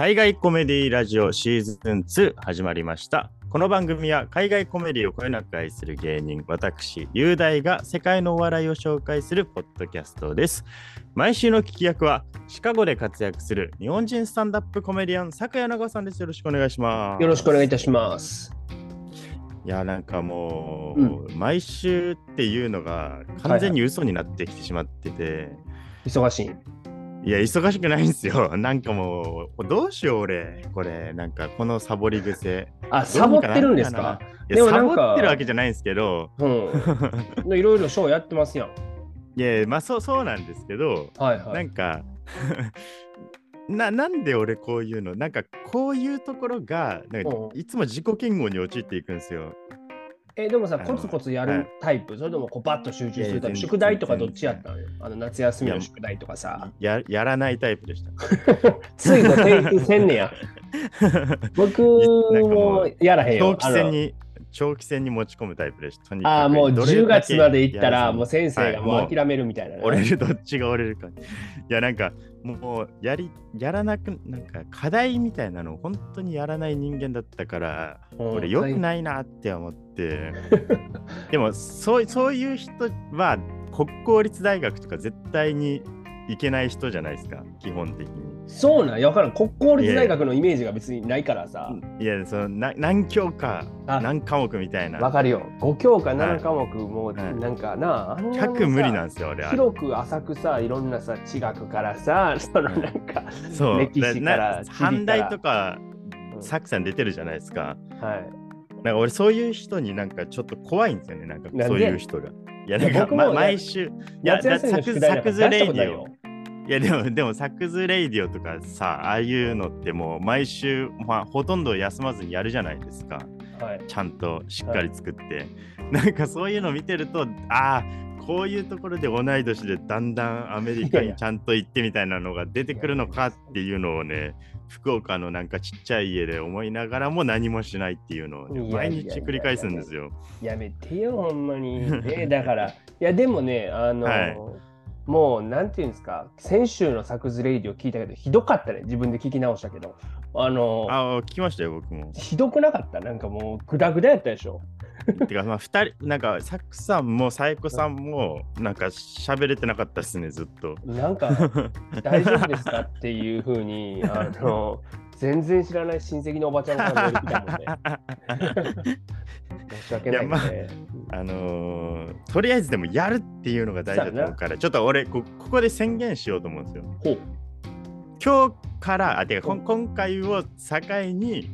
海外コメディラジオシーズン2始まりました。この番組は海外コメディをこよなく愛する芸人、私、雄大が世界のお笑いを紹介するポッドキャストです。毎週の聞き役はシカゴで活躍する日本人スタンダップコメディアン、坂谷長さんです。よろしくお願いします。よろしくお願いいたします。いや、なんかもう、う毎週っていうのが完全に嘘になってきてしまってて、忙しい。いや、忙しくないんですよ。なんかもう、どうしよう、俺。これ、なんか、このサボり癖。あ、サボってるんですか？でもなんかボってるわけじゃないんですけど、うん。いろいろショーやってますやん。いや、まあ、そう、そうなんですけど、はいは。ないんか、ななんで俺こういうの？なんかこういうところがなんかうんいつも自己嫌悪に陥っていくんですよ。え、でもさ、コツコツやはいるタイプ、それともこうバッと集中するタイプ、宿題とかどっちやった？のよあの夏休みの宿題とかさ。ややらないタイプでした。ついのテイクせんねや。僕もやらへんよ長。期戦に長期戦に持ち込むタイプでした。ああ、もうどれ10だけ月まで行ったら、もう先生がもはいう諦めるみたいなね。折れるどっちが折れるか。いやなんかもうやりやらなくなんか課題みたいなのを本当にやらない人間だったから、うん俺よくないなって思って。でもそうそういう人は国公立大学とか絶対に行けない人じゃないですか基本的に。そうなんや、わからん。国公立大学のイメージが別にないからさ。いやそのな何教科あ何科目みたいな。わかるよ。5教科はい7科目もはいなんかな、あんなさ100無理なんですよ俺あれ広く浅くさ、いろんなさ、地学からさ、そのなんか、そう歴史からから反対とかうんサクさん出てるじゃないですか。はい。なんか俺そういう人になんかちょっと怖いんですよね、なんかそういう人が。いや、なんか、ま、毎週、いや、レイディオ。いや、でも、でも、サクズレイディオとかさ、ああいうのってもう毎週、まあ、ほとんど休まずにやるじゃないですか。はい。ちゃんとしっかり作って。なんかそういうの見てると、ああ、こういうところで同い年でだんだんアメリカにちゃんと行ってみたいなのが出てくるのかっていうのをね、福岡のなんかちっちゃい家で思いながらも何もしないっていうのをね、毎日繰り返すんですよ。やめてよ、ほんまに。ね、だから、いや、でもね、あの、はいもう、なんていうんですか、先週のサクズレイディを聞いたけど、ひどかったね、自分で聞き直したけど。あの、ああ、聞きましたよ、僕も。ひどくなかったなんかもう、グダグダやったでしょ。てか、まあ、二人、なんか、サクさんもサイコさんも、なんか喋れてなかったですね、ずっと。なんか、大丈夫ですかっていうふうに、あの、全然知らない親戚のおばちゃんからメール来たもんね。申し訳ないいやまあね。あのーとりあえずでもやるっていうのが大事だと思うから、ちょっと俺こ、ここで宣言しようと思うんですよ。今日から、あ、てか、今回を境に、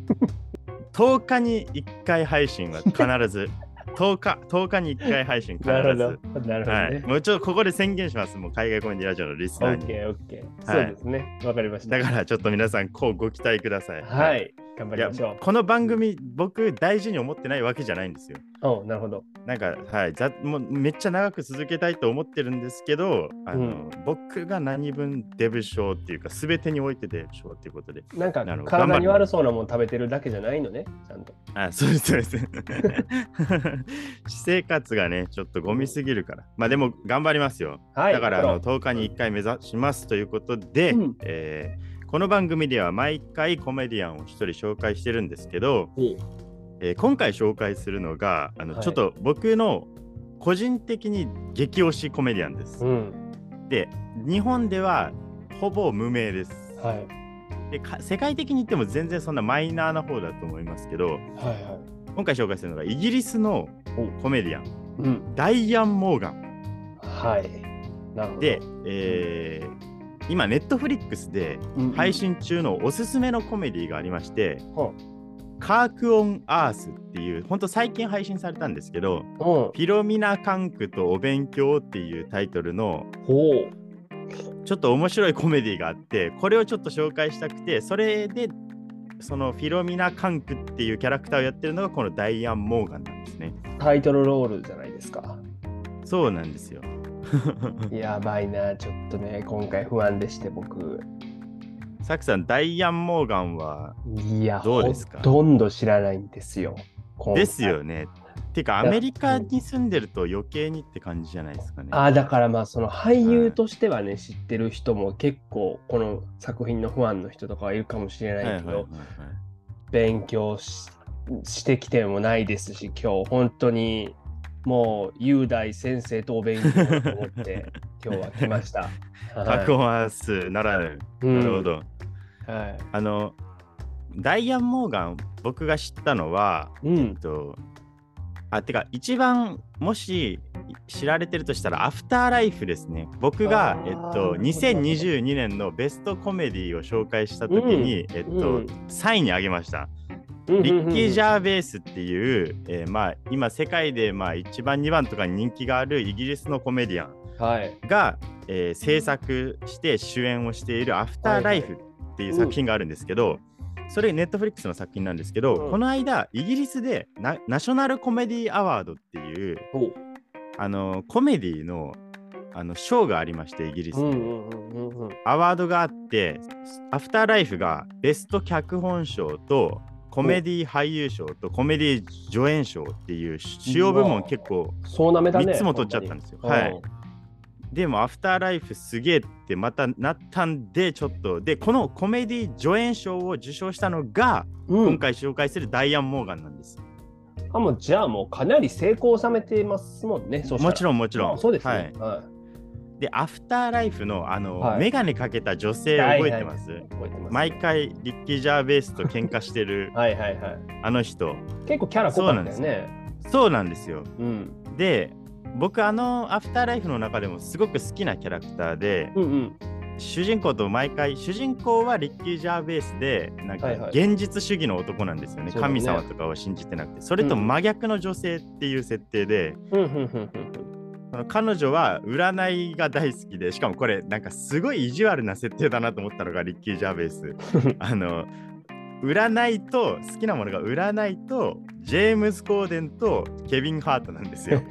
10日に1回配信は必ず、10日、10日に1回配信必なるほず。ど。なるほどはい、ね。もうちょっとここで宣言します。もう海外コメディラジオのリスナーに。オッケー、オッケー。はいそうですね。わかりました。だからちょっと皆さん、こうご期待ください。はい。頑張りましょこの番組、僕大事に思ってないわけじゃないんですよ。う。おなるほど。なんか、はい、ざもうめっちゃ長く続けたいと思ってるんですけど、あのうん僕が何分デブ症っていうか、すべてにおいてデブ症っていうことで。なんか体に悪そうなもの食べてるだけじゃないのね、ちゃんと。あ、そうです、そうです。私生活がね、ちょっとゴミすぎるから。まあでも、頑張りますよ。はい。だからあの頑張ろ10日に1回目指しますということで、うんえーこの番組では毎回コメディアンを1人紹介してるんですけど、うえー今回紹介するのがあの、はいちょっと僕の個人的に激推しコメディアンです。うん。で日本ではほぼ無名です。はい。でか世界的に言っても全然そんなマイナーな方だと思いますけどはいは今回紹介するのがイギリスのコメディアンい。うん。ダイアン・モーガンはい。なるほど。で、えー今ネットフリックスでうん、配信中のおすすめのコメディがありましては「カーク・オン・アース」っていう本当最近配信されたんですけどうん。フィロミナ・カンクとお勉強っていうタイトルのほちょっと面白いコメディがあってこれをちょっと紹介したくてそれでそのフィロミナ・カンクっていうキャラクターをやってるのがこのダイアン・モーガンなんですねう。タイトルロールじゃないですか。そうなんですよ やばいな、ちょっとね、今回不安でして、僕。サクさんダイアン・モーガンはいや、どうですか？ほとんど知らないんですよ。ですよねてかアメリカに住んでると余計にって感じじゃないですかね。ああ、だからまあその俳優としてはね、知ってる人も結構この作品のファンの人とかはいるかもしれないけど、はいはいはいはい勉強ししてきてもないですし、今日本当にもう雄大先生とお勉強と思って 今日は来ました。はいパフォーマンスならぬ。うんなるほど。はい。あの、ダイアン・モーガン、僕が知ったのは、うんえっ。と、あ、てか、一番もし知られてるとしたら、アフターライフですね。僕がえっと、なるほど2022年のベストコメディを紹介したときに、えっと、うん3位に挙げました。リリッキー・ジャーベースっていう、えーまあ、今世界でまあ1番2番とかに人気があるイギリスのコメディアンはい。が、えー制作して主演をしている「アフターライフ」っていう作品があるんですけど、それネットフリックスの作品なんですけど、うん。この間イギリスでナナショナルコメディアワードっていうお。あのコメディのあの賞がありましてイギリス。アワードがあってアフターライフがベスト脚本賞とコメディ俳優賞とコメディ助演賞っていう主要部門結構そうなめだね。3つも取っちゃったんですよはい。でもアフターライフすげえってまたなったんでちょっとでこのコメディ助演賞を受賞したのがうん今回紹介するダイアン・モーガンなんです、あもうじゃあもうかなり成功を収めてますもんね。もちろんもちろんあそうですはいね。はでアフターライフのあの、はいメガネかけた女性覚えてます、い覚えてます。毎回リッキー・ジャーベースと喧嘩してる はいはいはい。あの人結構キャラ濃かったよね。そうなんですようん。で僕あのアフターライフの中でもすごく好きなキャラクターで、うんうん。主人公と毎回主人公はリッキー・ジャーベースでなんかはいはい現実主義の男なんですよね,、そうだね神様とかを信じてなくてそれと真逆の女性っていう設定で、うんその彼女は占いが大好きでしかもこれなんかすごい意地悪な設定だなと思ったのがリッキー・ジャーベース あの占いと好きなものが占いとジェームズ・コーデンとケビン・ハートなんですよ。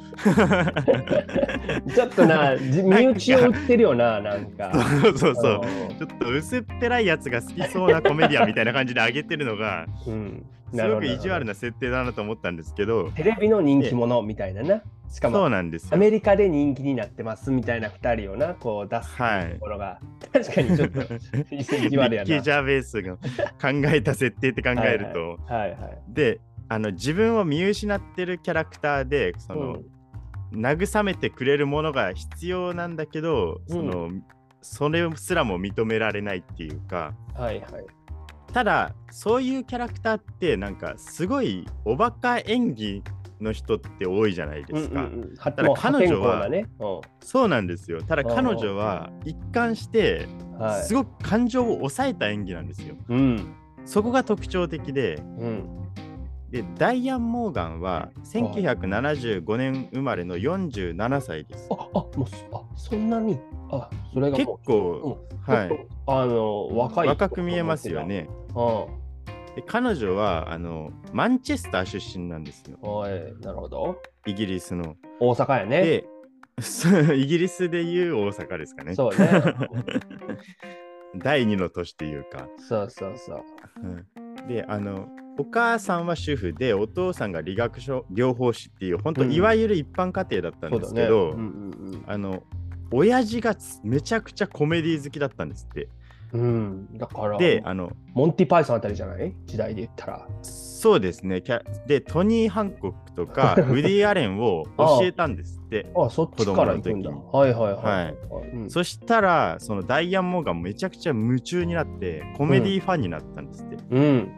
うん。ちょっとな、じ身内を売ってるよな、なんか。そうそうそう。うちょっと薄っぺらいやつが好きそうなコメディアンみたいな感じで上げてるのが、ん。うん。すごく意地悪な。な設定だなと思ったんですけど、テレビの人気者みたいなな。しかそうも、なんですよ。アメリカで人気になってますみたいな2人をな、こう出すはいところが、確かにちょっと 意地悪やな。リッキー・ジャーベースが考えた設定って考えると、はいはい。であの自分を見失ってるキャラクターでその、慰めてくれるものが必要なんだけど、そのそれすらも認められないっていうかはいはい。ただそういうキャラクターってなんかすごいおバカ演技の人って多いじゃないですか。うんうんうん、はだ彼女はね、うそうなんですよ。ただ彼女は一貫してすごく感情を抑えた演技なんですよ。うん。そこが特徴的で、うん。でダイアン・モーガンは1975年生まれの47歳です。ああもうそあそんなに？あそれが結構、うん。はい。あの若い若く見えますよね。あで彼女はあのマンチェスター出身なんですよ。おいなるほどイギリスの。大阪やねで、イギリスでいう大阪ですかね。そうね 第二の都市というか。そうそうそううんで、あの、お母さんは主婦で、お父さんが理学書療法士っていう、本当、うんいわゆる一般家庭だったんそうだねですけど、うんあの、親父がつめちゃくちゃコメディ好きだったんですって。うん。うん、うん、だからで、あの、モンティ・パイソンあたりじゃない？時代で言ったら。そうですね。キャで、トニー・ハンコックとか、ウディ・アレンを教えたんですって。あそっちから行くんだ。はいはいはい、はい。うん。そしたら、そのダイアン・モーガンめちゃくちゃ夢中になって、コメディファンになったんですって。うん。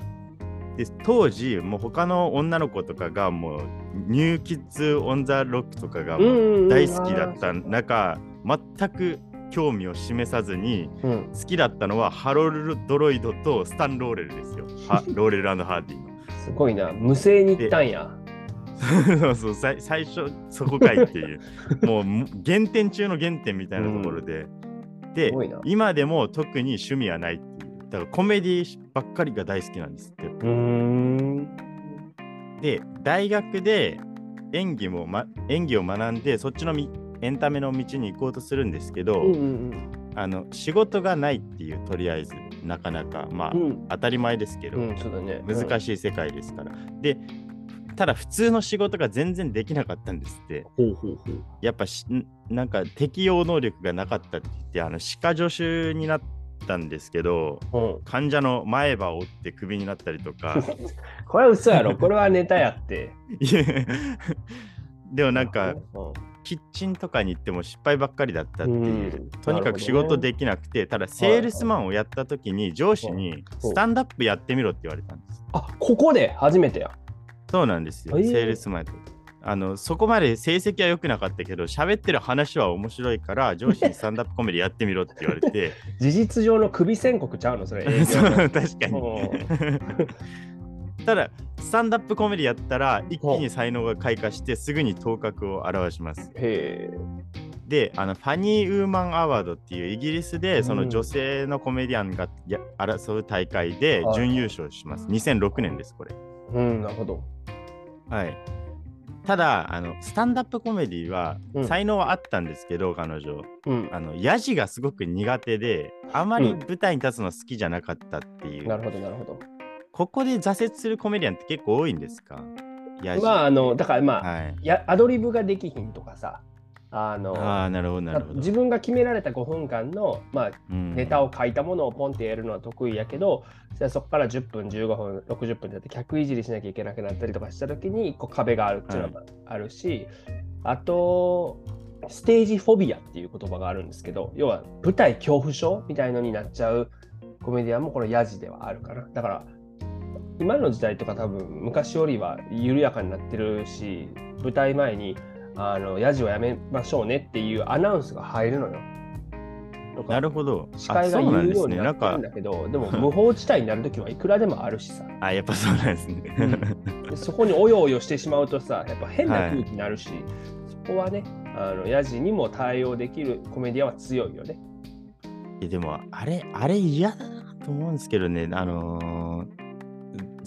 で当時、もう他の女の子とかが、もう、ニューキッズ・オン・ザ・ブロックとかがもう大好きだった中、全く興味を示さずに、うん。好きだったのはハロルド・ロイドとスタン・ローレルですよ。はローレルハーディの。すごいな。無声に行ったんや。そうそう最最初そこかいっていう。もうも原点中の原点みたいなところで、ですごいな。今でも特に趣味はないっていう。だからコメディばっかりが大好きなんですって。で大学で演技も、ま、演技を学んでそっちのみエンタメの道に行こうとするんですけど、うんうんあの仕事がないっていうとりあえずなかなかまあ、うん当たり前ですけど、うんね難しい世界ですから。で、ただ普通の仕事が全然できなかったんですって。ほうほうほう。やっぱしんなんか適応能力がなかったって言ってあの歯科助手になったんですけどうん、患者の前歯を折ってクビになったりとか これは嘘やろ。これはネタやって。でもなんかうキッチンとかに行っても失敗ばっかりだったっていう、うん。とにかく仕事できなくて、ただセールスマンをやった時に上司にスタンダップやってみろって言われたんです。あここで初めてや。そうなんですよ、え。ーセールスマンやって。あのそこまで成績は良くなかったけど喋ってる話は面白いから上司にスタンダップコメディやってみろって言われて。事実上の首宣告ちゃうのそれ。そうの確かに ただスタンダップコメディやったら一気に才能が開花してすぐに頭角を現します。へえ。であのファニーウーマンアワードっていうイギリスでその女性のコメディアンがや争う大会ではい。準優勝します。2006年ですこれ。うん、なるほど。はい。ただあのスタンダップコメディはうん。才能はあったんですけど、彼女。うん。あのヤジがすごく苦手であまり舞台に立つの好きじゃなかったっていう、なるほど、なるほど。ここで挫折するコメディアンって結構多いんですか？まあ、あの、だからまあ、はい。やアドリブができひんとかさ、あの、ああなるほどなるほど。自分が決められた5分間の、まあ、うん。ネタを書いたものをポンってやるのは得意やけど、じゃあそこから10分、15分、60分だって客いじりしなきゃいけなくなったりとかしたときに、こう壁があるっていうのがあるし、あと、ステージフォビアっていう言葉があるんですけど、要は舞台恐怖症みたいのになっちゃうコメディアンもこのヤジではあるかな。だから、今の時代とか多分昔よりは緩やかになってるし、舞台前にあのヤジをやめましょうねっていうアナウンスが入るのよ。なるほど。司会が言うようですね。なんかになってるんだけど、でも無法地帯になるときはいくらでもあるしさ、あやっぱそうなんですね、でそこにおよおよしてしまうとさ、やっぱ変な空気になるし、そこはね、あのヤジにも対応できるコメディアンは強いよね。いやでもあれあれ嫌だなと思うんですけどね。あのー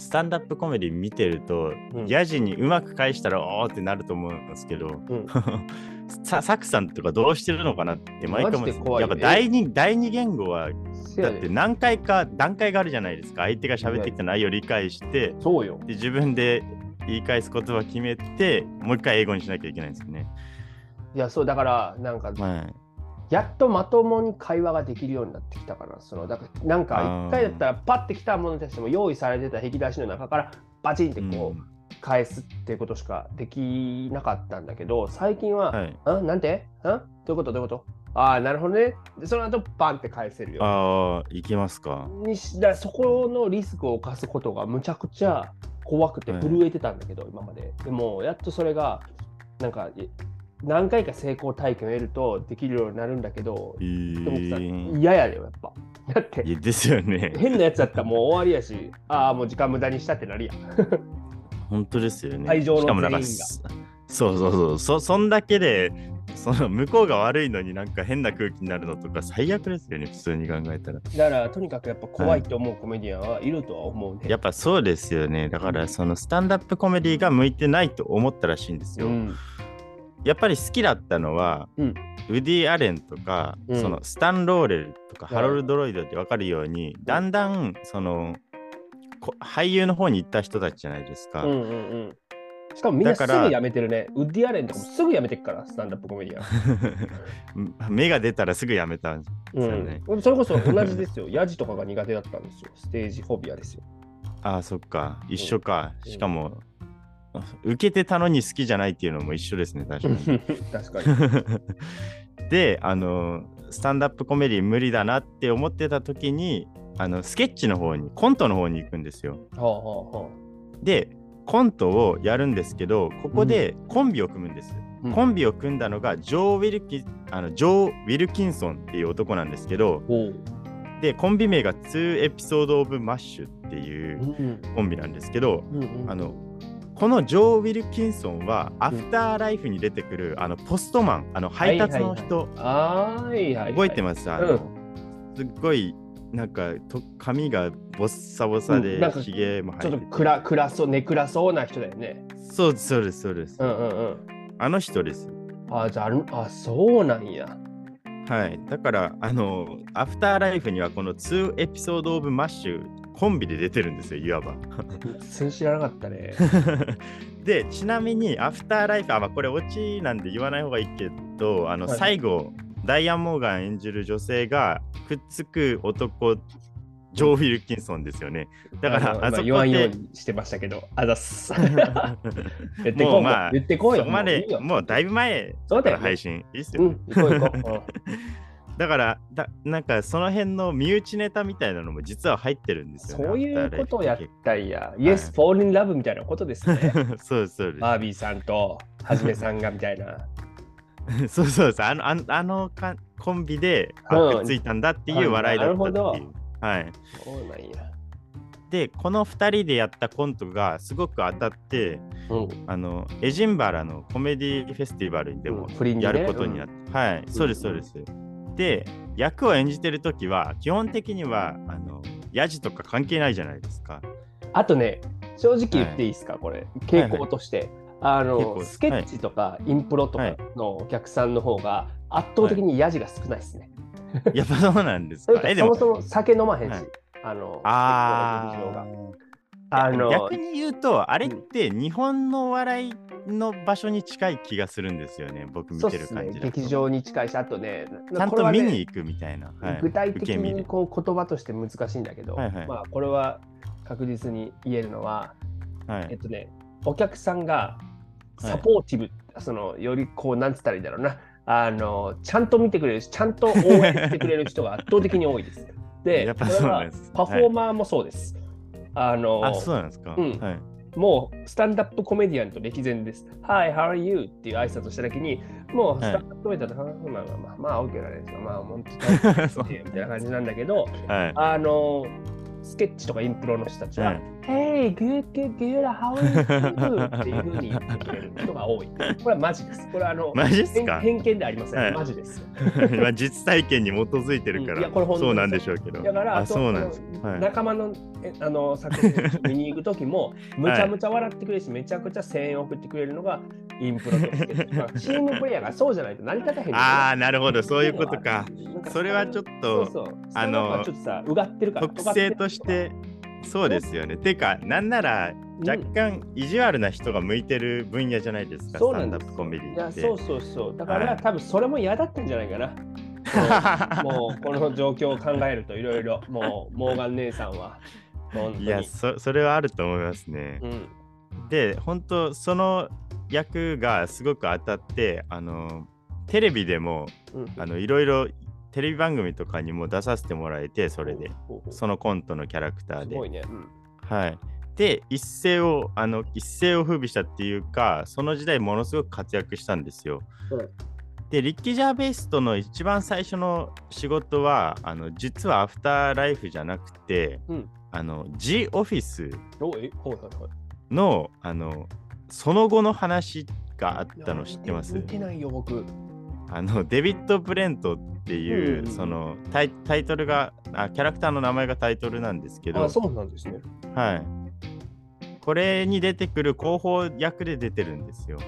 スタンダップコメディ見てると、うん。ヤジにうまく返したらおーってなると思うんですけど、うん。さサクさんとかどうしてるのかなって毎回思うやっぱ第二第二言語はだって何回か段階があるじゃないですか。相手が喋ってきた内容を理解してそうよ。で自分で言い返す言葉決めてもう一回英語にしなきゃいけないんですよね。いや、そう、だから、なんか、はいやっとまともに会話ができるようになってきたかな。そのだからなんか一回だったらパッてきたものに対しても用意されてた引き出しの中からバチンってこう返すっていうことしかできなかったんだけど、最近は、はい、あなんて？んどういうこと？どういうこと？ああ、なるほどね。でその後バンって返せるよ。ああいきますか。にしだそこのリスクを冒すことがむちゃくちゃ怖くてはい震えてたんだけど、今まで。でもやっとそれがなんかい何回か成功体験を得るとできるようになるんだけど、えー、嫌やでよ、やっぱ。だっていやですよね。変なやつだったらもう終わりやし、ああ、もう時間無駄にしたってなるやん。本当ですよね。会場のしかもなんか全員がそそうそうそうそそんだけでその向こうが悪いのになんか変な空気になるのとか最悪ですよね普通に考えたら。だからとにかくやっぱ怖いと思うコメディアンはいるとは思うね。やっぱそうですよね。だからそのスタンダップコメディが向いてないと思ったらしいんですよ。うんやっぱり好きだったのは、うんウディ・アレンとか、うんそのスタン・ローレルとか、はいハロルド・ロイドって分かるように、だんだんそのこ俳優の方に行った人たちじゃないですか。うんうんうん。しかもみんなすぐ辞めてるね。ウッディ・アレンとかもすぐ辞めてくから、スタンダップコメディアン。目が出たらすぐやめたんですよね。うん、それこそ同じですよ。ヤジとかが苦手だったんですよ。ステージフォビアですよ。ああ、そっか。一緒か。うんしかも、受けてたのに好きじゃないっていうのも一緒ですね、確かに。確かに。で、あの、スタンダップコメディ無理だなって思ってた時に、あのスケッチの方に、コントの方に行くんですよ。はあはあはで、コントをやるんですけど、ここでコンビを組むんです。あ。コンビを組んだのがジョー・ウィルキあのジョー・ウィルキンソンっていう男なんですけど、で、コンビ名が2エピソード・オブ・マッシュっていううんコンビなんですけど、うんうんあのこのジョー・ウィルキンソンは、アフターライフに出てくるあのポストマン、あの配達の人、はいはいはい。覚えてます、あのうん。すっごいなんかと髪がボッサボサでうんもちょっと暗暗そう、ネクラそうな人だよね。そうですそうですそうです、うんうんうん。あの人です。あ、じゃああ、そうなんや。はい。だからあのアフターライフにはこの2エピソード・オブ・マッシュコンビで出てるんですよいわば全然知らなかったね。でちなみにアフターライフあ、まあ、これオチなんで言わない方がいいけどあの、はい最後ダイアン・モーガン演じる女性がくっつく男ジョー・ウィルキンソンですよね。だからあそこで言わんようにしてましたけど、あざっす。言ってこうもうまあ言ってこうよ。そこまでもういいよもうだいぶ前そうだよねから配信いいっすよ。うん、行こう行こう。うんだからだなんかその辺の身内ネタみたいなのも実は入ってるんですよね。そういうことをやったんや。Yes, fall in love みたいなことですね。そうですそうです。バービーさんとはじめさんがみたいな。そうそうです。あのあのあのかコンビでくっついたんだっていう笑いだったってなるほいう。はい。そうなんや。で、この2人でやったコントがすごく当たって、うん。あのエジンバラのコメディフェスティバルでもやることになって、はい、そうです、そうです。で、役を演じてるときは、基本的には、あの、ヤジとか関係ないじゃないですか。あとね、正直言ってい。いですか、これ、傾向として。あ傾の向スケッチとかインプロとかのお客さんの方が圧倒的にヤジが少ないですね。やっぱそうなんですか。そも、そも酒飲まへんし、はい。あのああの逆に言うと、あれって日本のお笑いの場所に近い気がするんですよね、僕見てる感じ、だと劇場に近いし、あとね、ちゃんと見に行くみたいな。はい具体的にこう言葉として難しいんだけど、はいはいまあ、これは確実に言えるのは、はい。えっとね、お客さんがサポーティブ、そのよりこう、なんつったらいいんだろうな、あのちゃんと見てくれるし、ちゃんと応援してくれる人が圧倒的に多いです。で、やっぱそうですパフォーマーもそうです。あのあ、そうなんですか。うんはい。もうスタンダップコメディアンと歴然です。Hi, how are you? っていう挨拶したときに、もうスタンダップコメディアンと、まあまあまあ、まあ、OK なんですよ。まあ、本当にみたいな感じなんだけど、はい。あの、スケッチとかインプロの人たちは、はい Hey, good, good, good, how are you? っていうふうに言ってくれる人が多い。これはマジです。これはあの、マジっすか？偏偏見ではありません。はいマジです。まあ実体験に基づいてるかうんいやこれら、そうなんでしょうけど。だから、あ、そうなんです。そのはい。仲間のえあの作品見に行く時も、むちゃむちゃ笑ってくれるし、めちゃくちゃ声援を送ってくれるのがインプロとスケッチ。まあチームプレイヤーがそうじゃないと成り立たへんああ、なるほど、そういうことか。それはちょっそうとそう。あのあの、ちょっとさ、うがってるから。特性として、そうですよね。てか、なんならうん若干意地悪な人が向いてる分野じゃないですか、そうスタンダップコメディって。そうそうそう。だから、はい多分それも嫌だったんじゃないかな。もうこの状況を考えるといろいろ、もうモーガン姉さんは。いやそ、それはあると思いますね。うん、で、本当その役がすごく当たって、あの、テレビでも、いろいろテレビ番組とかにも出させてもらえて、それで、そのコントのキャラクターで。すごいね。うんはい。で、一世を、あの、一世を風靡したっていうか、その時代ものすごく活躍したんですよ。うんで、リッキー・ジャーベイストの一番最初の仕事は、あの、実はアフターライフじゃなくて、うんあの、G オフィス。の、あの、その後の話があったの知ってます？いや見て見てないよ、僕。あの、デビッド・ブレントっていう、うんそのタイ、トルがあ、キャラクターの名前がタイトルなんですけど、あ、そうなんですね。はい。これに出てくる広報役で出てるんですよ。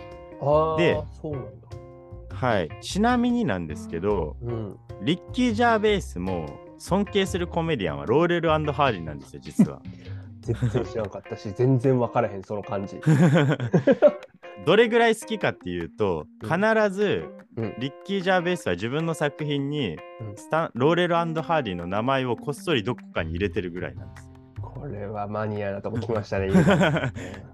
ああ、でそうなんだ。はい。ちなみになんですけど、うん。リッキー・ジャーベイスも尊敬するコメディアンはローレルハーディなんですよ、実は。全然知らんかったし、全然分からへん、その感じ。どれぐらい好きかっていうと、うん。必ずうん。リッキー・ジャーベイスは自分の作品にうん。スタンローレルハーディの名前をこっそりどこかに入れてるぐらいなんです。これはマニアなとこ来ましたね、今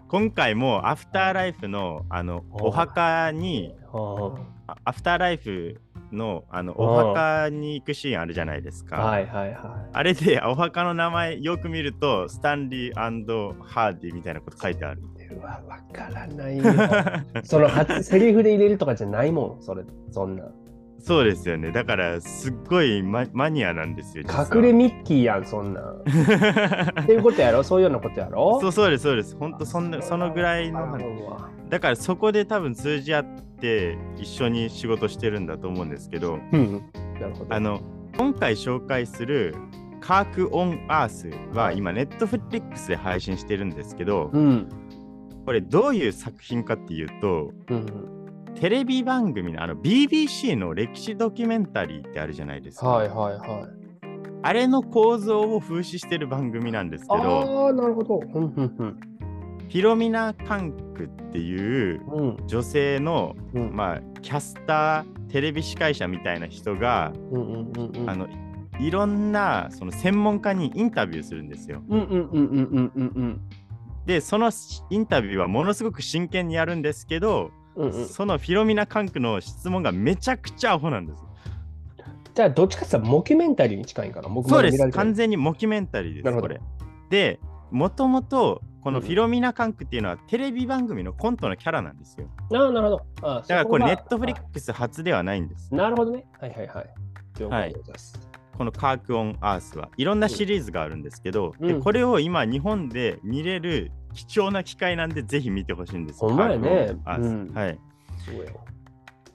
今回もアフターライフのあのお墓にはあアフターライフのあのお墓に行くシーンあるじゃないですか。あはいはいはあれでお墓の名前よく見るとスタンリーハーディみたいなこと書いてある。い。うわ、分からないよ。その初セリフで入れるとかじゃないもん、それ、そんな。そうですよね。だからすっごいママニアなんですよ。隠れミッキーやん、そんなん。っていうことやろ？そういうようなことやろ？そうそうですそうです。本当そんなそのぐらいのだからそこで多分通じ合って一緒に仕事してるんだと思うんですけど、うん。なるほど。あの今回紹介するカーク・オン・アースは今ネットフリックスで配信してるんですけど、うん。これどういう作品かっていうとうん。テレビ番組のあの BBC の歴史ドキュメンタリーってあるじゃないですか。はいはいはい。あれの構造を風刺してる番組なんですけど、ああ、なるほど。うんうんうん。ィロミナ・カンクっていううん。女性の、うん。まあ、キャスターテレビ司会者みたいな人が、うんうんうんうん。あのいろんなその専門家にインタビューするんですよ。でそのインタビューはものすごく真剣にやるんですけど、うんうん、そのフィロミナ・カンクの質問がめちゃくちゃアホなんです。じゃあ、どっちかって言ったらモキュメンタリーに近いんかな？僕そうです完全にモキュメンタリーですなるほどこれ。でもともとこのうんフィロミナ・カンクっていうのはテレビ番組のコントのキャラなんですよ。ああ、なるほど。ああだからこれネットフリッククス初ではないんです。なるほどね。はいはいはい。了解でござい。このカーク・オン・アースはいろんなシリーズがあるんですけど、うんでこれを今日本で見れる貴重な機会なんでぜひ見てほしいんです。よ。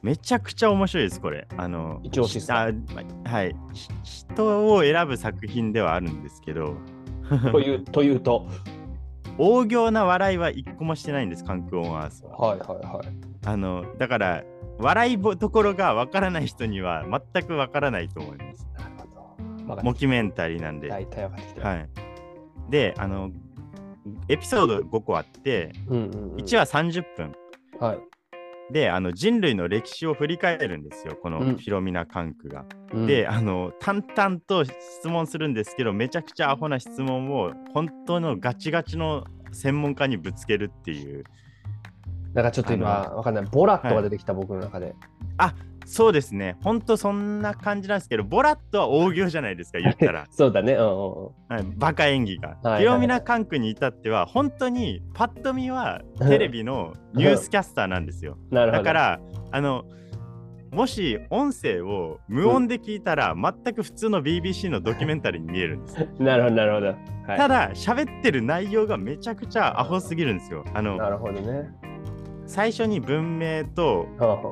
めちゃくちゃ面白いです、これ。あの、一押しですか？あまはい。ひ人を選ぶ作品ではあるんですけど、という というと、大行な笑いは一個もしてないんです、カンク・オン・アースは。はいはいはい。あの、だから、笑いぼところがわからない人には全くわからないと思います。モキュメンタリーなんで。大体分かってきた。はい。で、あの、エピソード5個あって、うんうんうん、1話30分。はい。で、あの人類の歴史を振り返るんですよ、このうんフィロミナ・カンクが。うんで、あの、淡々と質問するんですけど、めちゃくちゃアホな質問を、本当のガチガチの専門家にぶつけるっていう。なんかちょっと今、あわかんない。ボラットが出てきた、僕の中で。そうですね、本当そんな感じなんですけど、ボラットは大行じゃないですか、言ったら。そうだね。うんうんうん。はい、バカ演技が。はいフィロミナ・カンクに至っては、本当にパッと見はテレビのニュースキャスターなんですよ。だから、あの、もし音声を無音で聞いたら、全く普通の BBC のドキュメンタリーに見えるんです。なるほど、なるほど。はい、ただ、喋ってる内容がめちゃくちゃアホすぎるんですよ。あの、なるほどね。最初に文明と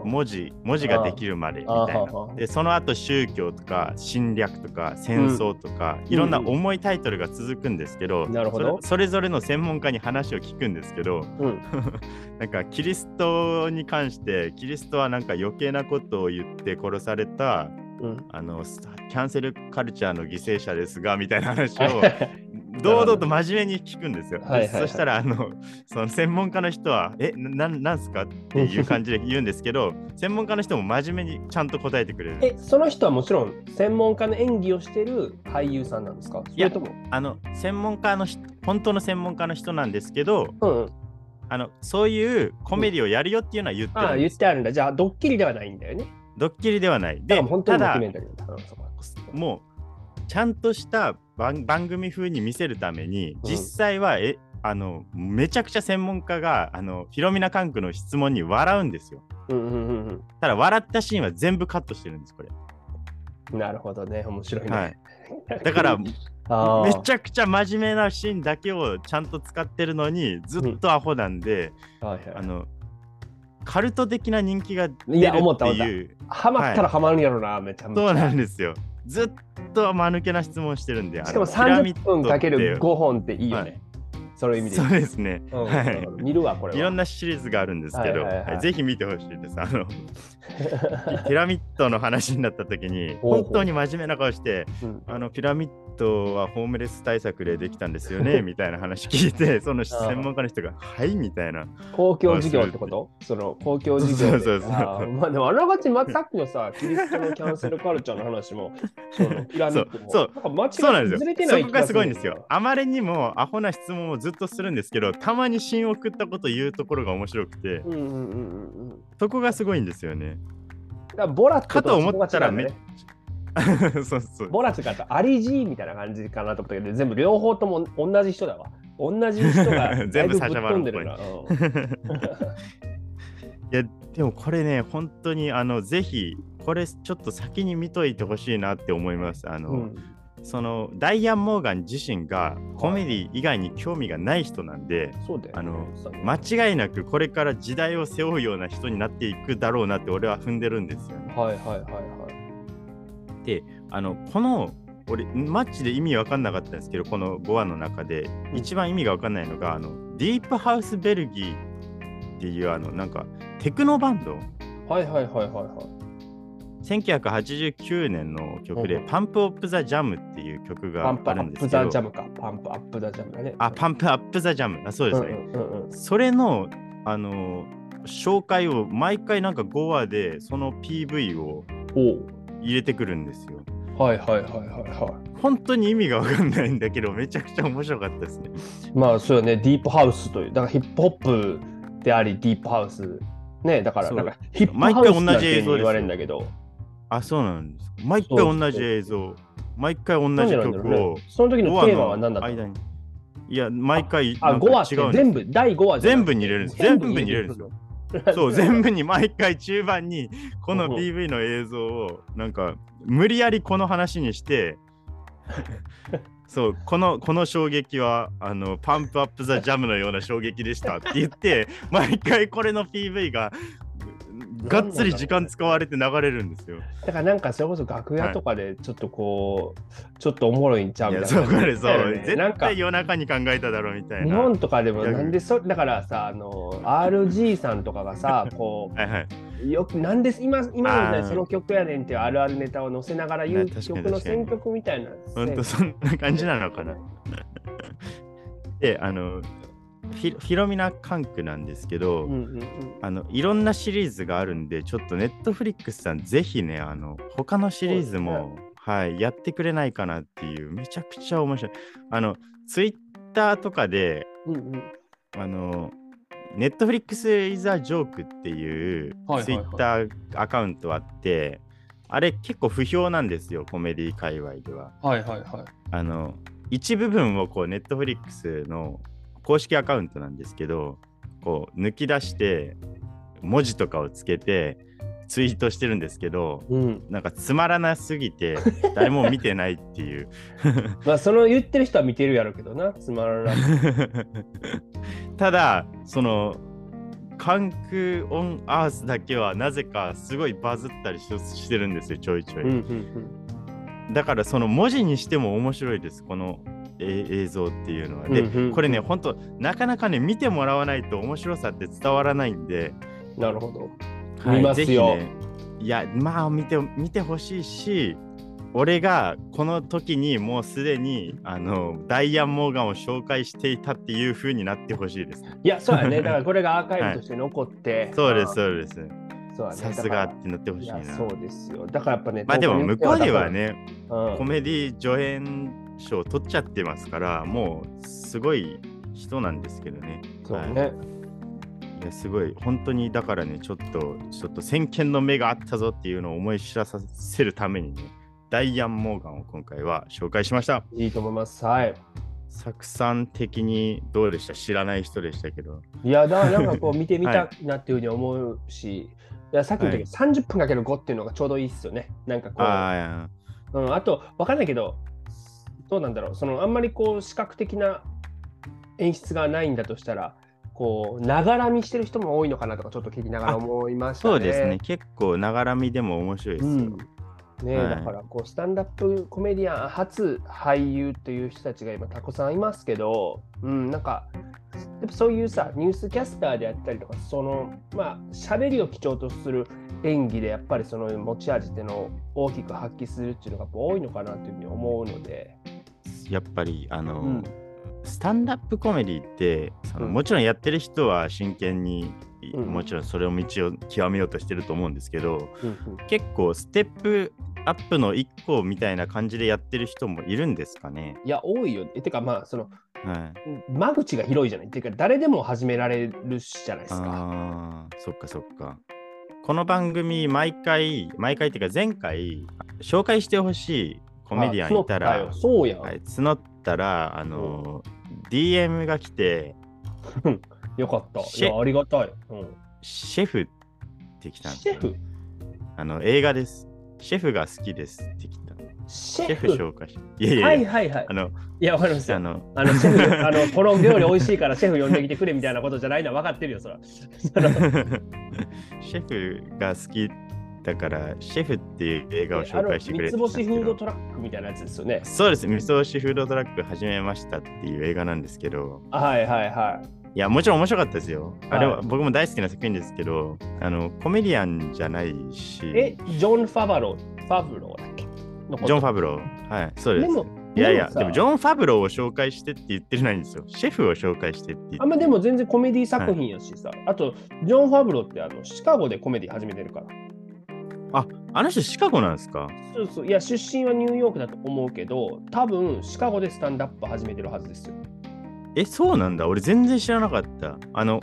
文字、文字ができるまでみたいな。で、その後宗教とか侵略とか戦争とか、いろんな重いタイトルが続くんですけど、なるほどそれぞれの専門家に話を聞くんですけど、あうん。なんかキリストに関して、キリストはなんか余計なことを言って殺された、うん。あの、キャンセルカルチャーの犠牲者ですが、みたいな話を 堂々と真面目に聞くんですよ。ではいはいはいそしたら、あの、その専門家の人は、え、ななんすかっていう感じで言うんですけど、専門家の人も真面目にちゃんと答えてくれる。え、その人はもちろん専門家の演技をしてる俳優さんなんですか？そいやれとも？あの、専門家の人、本当の専門家の人なんですけど、うんうん。あの、そういうコメディをやるよっていうのは言ってああ、るんです。言ってあるんだ。じゃあ、ドッキリではないんだよね。ドッキリではない。で本当ただにドキュメンタリーなんだ。もうちゃんとした番番組風に見せるためにうん実際は、えあのめちゃくちゃ専門家があのフィロミナ・カンクの質問に笑うんですよ。うんうんうんただ笑ったシーンは全部カットしてるんですこれ。うん。なるほどね。面白いね。はい、だから あめちゃくちゃ真面目なシーンだけをちゃんと使ってるのにずっとアホなんで、ゃ、はいはい、あのカルト的な人気が出るっていや思った思ったいうハマったらハマるんやろな、めちゃめちゃ。そうなんですよ。ずっと間抜けな質問してるんで。しかもあのピラミ30ッド分かけるって5本っていいよね。はいそういう意味でそう。ですね。うんはい。見るわ、これは。いろんなシリーズがあるんですけど、はいぜひ見てほしいです。あの ピラミッドの話になった時に、本当に真面目な顔して、うんあのピラミッドはホームレス対策でできたんですよねみたいな話聞いて、その専門家の人が、はいみたいな。公共事業ってこと？その公共事業で。そうそうそうあーまあでもあながち、ま、さっきのさ、キリストのキャンセルカルチャーの話も、そのピラミッドもそうなんか間違いそうなんですよ。そこがすごいんですよ。。あまりにもアホな質問をずっとするんですけど、たまに芯を食ったこと言うところが面白くて、うんうんうんうんうん。そこがすごいんですよね。だボラットかと思ったらめそこが違うんだね そうそう。ボラットかとアリジーみたいな感じかなと思ったけど、全部両方とも同じ人だわ。同じ人が 全部 いやでもこれね本当にあのぜひこれちょっと先に見といてほしいなって思いますあの、うんそのダイアン・モーガン自身がコメディ以外に興味がない人なんでそうだよね。あの間違いなくこれから時代を背負うような人になっていくだろうなって俺は踏んでるんですよねはいはいはいはい。であのこの俺マッチで意味わかんなかったんですけどこの5話の中で一番意味がわかんないのがあのディープハウスベルギーっていうあのなんかテクノバンドはいはいはいはいはい。1989年の曲で、うんパンプオップザジャムっていう曲がパンプアップあるんですけど、ザジャムか。パンプアップザジャムだね。あ、パンプアップザジャム。あ、そうですね。うんうんうんそれの、あの紹介を毎回なんか5話でその PV をうん。入れてくるんですよ。はいはいはいはいは本当に意味がわかんないんだけど、めちゃくちゃ面白かったですね。い。まあそうよね、ディープハウスという、だからヒップホップであり、ディープハウス。ね、だからなんかヒップハ同じ映像言われるんだけど、あ、そうなんです。毎回同じ映像、毎回同じ曲を。その時の5テーマは話何だったの？いや、毎回あ、5なんか話って違う全部、第5話全部に入れるんです全部に入れるんですよ。そう、全部に毎回中盤にこのうん PV の映像をなんか無理やりこの話にして、そう、このこの衝撃はあのパンプアップザジャムのような衝撃でしたって言って、毎回これの PV ががっつり時間使われて流れるんですよ。だからなんかそれこそ楽屋とかでちょっとこう、ちょっとおもろいんちゃうみたいなそう、これそう、絶対夜中に考えただろうみたいな。日本とかでもなんでそだからさあの RG さんとかがさ こはいはい。うよくなんで今今の時その曲やねんっていうあるあるネタを載せながら言う曲の選曲みたいなほんとそんな感じなのかな。で、あの、フィロミナ管区なんですけど、うんうんうん。あのいろんなシリーズがあるんで、ちょっとネットフリックスさん、ぜひね、あの他のシリーズも、はい、やってくれないかなっていう、めちゃくちゃ面白い。あの、ツイッターとかで、うんうん。あの、ネットフリックスイザージョークっていうはいはいはい。ツイッターアカウントあって、あれ結構不評なんですよ、コメディ界隈では。はいはいはい。あの、一部分をこう、ネットフリックスの公式アカウントなんですけど、こう、抜き出して、文字とかをつけて、ツイートしてるんですけど、うんなんかつまらなすぎて、誰も見てないっていう。まあその言ってる人は見てるやろうけどなつまらない ただ、その、関空オンアースだけはなぜかすごいバズったりししてるんですよ、ちょいちょい。うんうんだからその文字にしても面白いです、このえ映像っていうのは。で、うんこれね、本当なかなかね、見てもらわないと面白さって伝わらないんで、うんなるほど。はい見ますよ。ね。いや、まあ見て見てほしいし、俺がこの時にもうすでにあのダイアン・モーガンを紹介していたっていう風になってほしいです。いやそうやね。だからこれがアーカイブとして残って、そうです、まそうです。あそうやね。さすがってなってほしいな。そうですよ。だからやっぱねまあでも向こうではね、ね、うん。コメディ助演賞取っちゃってますから、もうすごい人なんですけどね。はいそうね、い。や、すごい、本当にだからね、ちょっと、ちょっと先見の目があったぞっていうのを思い知らさせるためにね、ダイアン・モーガンを今回は紹介しました。いいと思います。はい。作産的にどうでした？知らない人でしたけど。いやだからなんかこう 見てみたいなっていうふうに思うし、い、やさっきの時、はい。30分かける5っていうのがちょうどいいっすよね。なんかこう。あうん、あと、わかんないけど、どうなんだろう、そのあんまりこう視覚的な演出がないんだとしたら、こう、ながら見してる人も多いのかなとか、ちょっと聞きながら思いまあ、したね。そうですね。結構、ながらみでも面白いですよ。うんねはいだからこうスタンダップコメディアン初俳優という人たちが今たくさんいますけど、うん、なんかやっぱそういうさニュースキャスターであったりとかそのまあ喋りを基調とする演技でやっぱりその持ち味っていうのを大きく発揮するっていうのが多いのかなというふうに思うので、やっぱり、あの、うん。スタンダップコメディってその、うん。もちろんやってる人は真剣に、うんもちろんそれを道を極めようとしてると思うんですけど、結構ステップアップの一個みたいな感じでやってる人もいるんですかね？いや多いよ。えてかまあそのはい、間口が広いじゃない？っていうか誰でも始められるじゃないですか。あーそっかそっか。この番組毎回毎回っていうか前回紹介してほしいコメディアンいたあらそうだよそうやん、はい、募ったらあの、DM が来て よかった。いやありがたい。うんシェフって来たんですよシェフ？あの映画です。シェフが好きですって来た。シシェフ紹介しいやいやはいはいはいあ。の、いや、わかりますよ。あの、あの、あの、この料理美味しいからシェフ呼んできてくれみたいなことじゃないのは分かってるよ、そら。シェフが好きだから、シェフっていう映画をあ紹の介してくれて三つ星フードトラックみたいなやつですよね。そうです、三つ星フードトラック始めましたっていう映画なんですけど、はいはいはい。いや、もちろん面白かったですよ。あれははい僕も大好きな作品ですけど、あの、コメディアンじゃないし、え、ジョン・ファバロー、ファブローだっけ？ジョン・ファブロー。はい、そうです。でも、いやいや、さでもジョン・ファブローを紹介してって言ってないんですよ。シェフを紹介してって。あんまでも全然コメディ作品やしさ、あと、ジョン・ファブローってあのシカゴでコメディ始めてるから。あの人シカゴなんですか？そうそう、いや、出身はニューヨークだと思うけど、多分シカゴでスタンダップ始めてるはずですよ。え、そうなんだ。俺全然知らなかった。あの、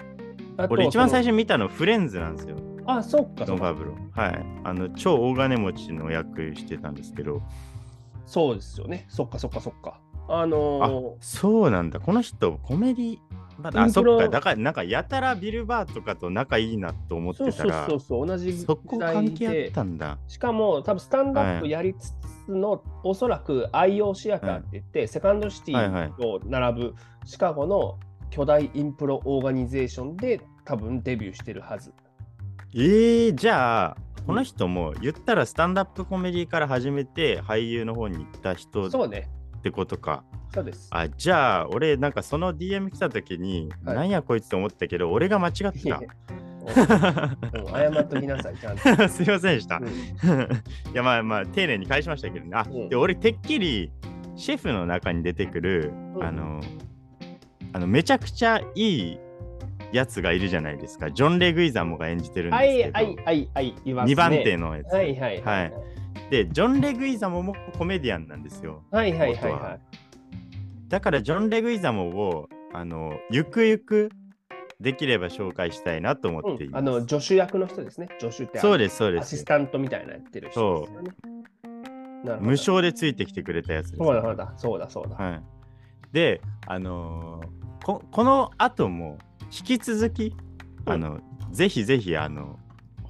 俺一番最そ初に見たのフレンズなんですよ。のあ、そっかジョン・フそっか。ァブロー。はい。あの、超大金持ちの役してたんですけど、そうですよね。そっかそっかそっか。あのそうなんだ。この人、コメディ、まだ、あ、そっか。だから、なんか、やたらビル・バーとかと仲いいなと思っー、そうそうてたら、そうそう、同じそこ関係あっで。たんだ。しかも、多分スタンダップはいやりつつの、おそらく IO シアターって言って、セカンドシテはいはいィと並ぶシカゴの巨大インプロオーガニゼーションで多分デビューしてるはず。えー、じゃあ、この人も言ったらスタンダップコメディから始めて俳優の方に行った人っそうね、てことか。そうです。あ、じゃあ、俺、なんかその DM 来た時に、はいなんやこいつと思ったけど、俺が間違ってた。うん謝っときなさい、ちゃんと。すいませんでした。うん いや、まあまあ、丁寧に返しましたけどね。あ、うんで、俺、てっきり、シェフの中に出てくる、うんあの、あの、めちゃくちゃいいやつがいるじゃないですか。ジョン・レグイザモが演じてるんですはいけど、はいはいはい、いますね。2番手のやつ。はいはいはい。はいで、ジョン・レグイザモもコメディアンなんですよ。はいはいはい元ははだから、ジョン・レグイザモを、あの、ゆくゆくできれば紹介したいなと思い。っています。うんあの、助手役の人ですね。助手ってそうです、そうですアシス。タントみたいなやってる人ですよね。無償でついてきてくれたやつです、そうだそうだそうだそうだ。はい。で、あのーここの後も引き続き、うんあの、ぜひぜひ、あの、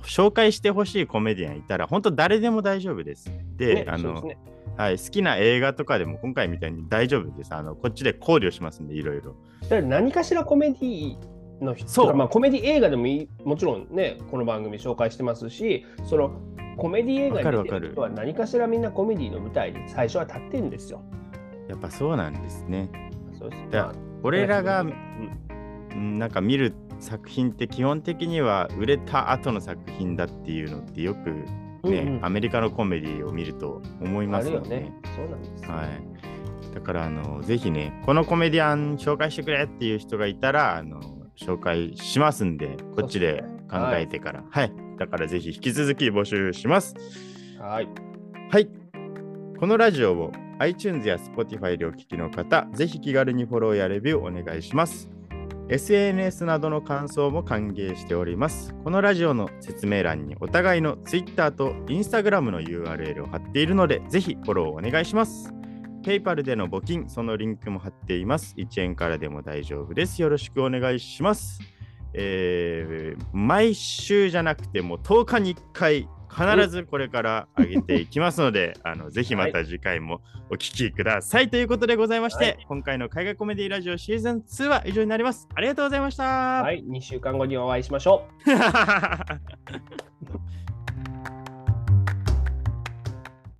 紹介してほしいコメディアンいたら、本当誰でも大丈夫です。で、ねあの、ねはい、好きな映画とかでも今回みたいに大丈夫です。あの、こっちで考慮しますんで、いろいろ。だから何かしらコメディの人そうまあ、コメディ映画でもいいもちろんねこの番組紹介してますしそのコメディ映画に出てる人は何かしらみんなコメディの舞台に最初は立ってるんですよ。やっぱそうなんですね。そうですだまあ俺らが、うんうんなんか見る作品って基本的には売れた後の作品だっていうのってよくね、うんうんアメリカのコメディを見ると思いあますよねるよね。。はい。だから、あの、ぜひね、このコメディアン紹介してくれっていう人がいたら、あの、紹介しますんで、こっちで考えてから。はい、だから、ぜひ引き続き募集します。はい。はい。このラジオを iTunes や Spotify でお聞きの方、ぜひ気軽にフォローやレビューお願いします。SNS などの感想も歓迎しております。このラジオの説明欄にお互いの Twitter と Instagram の URL を貼っているので、ぜひフォローお願いします。PayPal での募金、そのリンクも貼っています。1円からでも大丈夫です。よろしくお願いします。えー毎週じゃなくても10日に1回必ずこれから上げていきますので、あのぜひまた次回もお聞きください。ということでございまして、はい今回の海外コメディラジオシーズン2は以上になります。ありがとうございました。はい。2週間後にお会いしましょう。